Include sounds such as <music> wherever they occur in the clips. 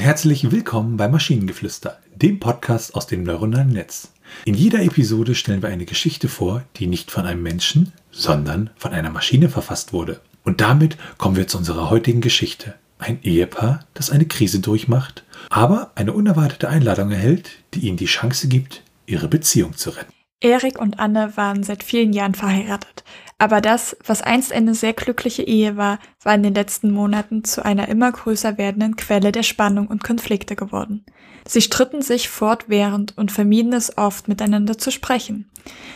herzlich willkommen bei Maschinengeflüster, dem Podcast aus dem neuronalen Netz. In jeder Episode stellen wir eine Geschichte vor, die nicht von einem Menschen, sondern von einer Maschine verfasst wurde. Und damit kommen wir zu unserer heutigen Geschichte. Ein Ehepaar, das eine Krise durchmacht, aber eine unerwartete Einladung erhält, die ihnen die Chance gibt, ihre Beziehung zu retten. Erik und Anne waren seit vielen Jahren verheiratet. Aber das, was einst eine sehr glückliche Ehe war, war in den letzten Monaten zu einer immer größer werdenden Quelle der Spannung und Konflikte geworden. Sie stritten sich fortwährend und vermieden es oft, miteinander zu sprechen.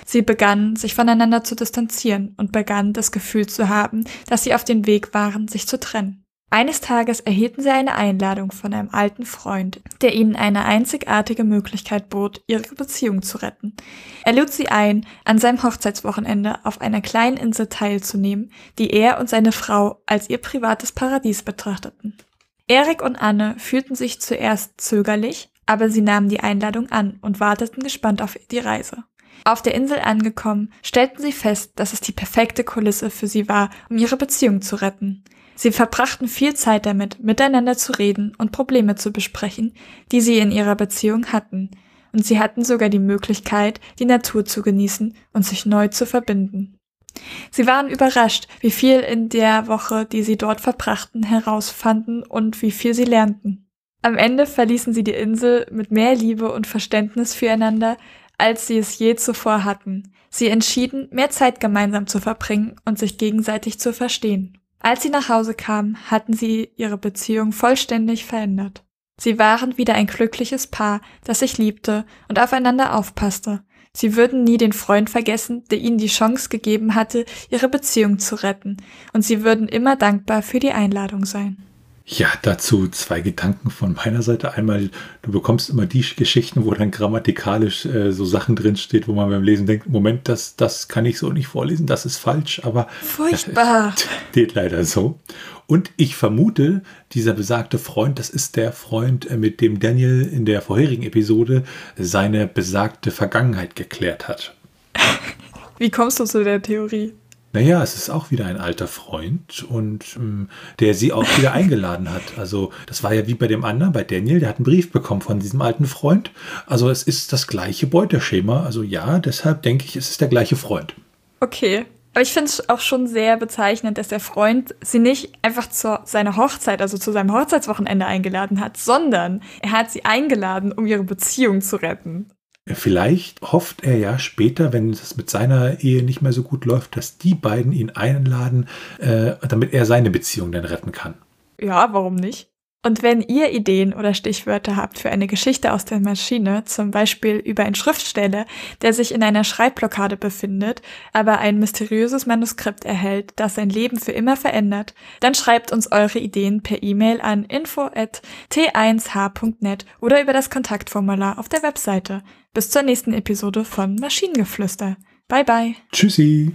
Sie begannen, sich voneinander zu distanzieren und begannen das Gefühl zu haben, dass sie auf dem Weg waren, sich zu trennen. Eines Tages erhielten sie eine Einladung von einem alten Freund, der ihnen eine einzigartige Möglichkeit bot, ihre Beziehung zu retten. Er lud sie ein, an seinem Hochzeitswochenende auf einer kleinen Insel teilzunehmen, die er und seine Frau als ihr privates Paradies betrachteten. Erik und Anne fühlten sich zuerst zögerlich, aber sie nahmen die Einladung an und warteten gespannt auf die Reise. Auf der Insel angekommen, stellten sie fest, dass es die perfekte Kulisse für sie war, um ihre Beziehung zu retten. Sie verbrachten viel Zeit damit, miteinander zu reden und Probleme zu besprechen, die sie in ihrer Beziehung hatten, und sie hatten sogar die Möglichkeit, die Natur zu genießen und sich neu zu verbinden. Sie waren überrascht, wie viel in der Woche, die sie dort verbrachten, herausfanden und wie viel sie lernten. Am Ende verließen sie die Insel mit mehr Liebe und Verständnis füreinander, als sie es je zuvor hatten. Sie entschieden, mehr Zeit gemeinsam zu verbringen und sich gegenseitig zu verstehen. Als sie nach Hause kamen, hatten sie ihre Beziehung vollständig verändert. Sie waren wieder ein glückliches Paar, das sich liebte und aufeinander aufpasste. Sie würden nie den Freund vergessen, der ihnen die Chance gegeben hatte, ihre Beziehung zu retten, und sie würden immer dankbar für die Einladung sein. Ja, dazu zwei Gedanken von meiner Seite. Einmal, du bekommst immer die Geschichten, wo dann grammatikalisch äh, so Sachen drinsteht, wo man beim Lesen denkt, Moment, das, das kann ich so nicht vorlesen, das ist falsch, aber furchtbar. <laughs> Steht leider so. Und ich vermute, dieser besagte Freund, das ist der Freund, äh, mit dem Daniel in der vorherigen Episode seine besagte Vergangenheit geklärt hat. <laughs> Wie kommst du zu der Theorie? Naja, es ist auch wieder ein alter Freund und ähm, der sie auch wieder eingeladen hat. Also das war ja wie bei dem anderen, bei Daniel, der hat einen Brief bekommen von diesem alten Freund. Also es ist das gleiche Beuteschema. Also ja, deshalb denke ich, es ist der gleiche Freund. Okay. Aber ich finde es auch schon sehr bezeichnend, dass der Freund sie nicht einfach zu seiner Hochzeit, also zu seinem Hochzeitswochenende eingeladen hat, sondern er hat sie eingeladen, um ihre Beziehung zu retten. Vielleicht hofft er ja später, wenn es mit seiner Ehe nicht mehr so gut läuft, dass die beiden ihn einladen, äh, damit er seine Beziehung dann retten kann. Ja, warum nicht? Und wenn ihr Ideen oder Stichwörter habt für eine Geschichte aus der Maschine, zum Beispiel über einen Schriftsteller, der sich in einer Schreibblockade befindet, aber ein mysteriöses Manuskript erhält, das sein Leben für immer verändert, dann schreibt uns eure Ideen per E-Mail an info@t1h.net oder über das Kontaktformular auf der Webseite. Bis zur nächsten Episode von Maschinengeflüster. Bye bye. Tschüssi.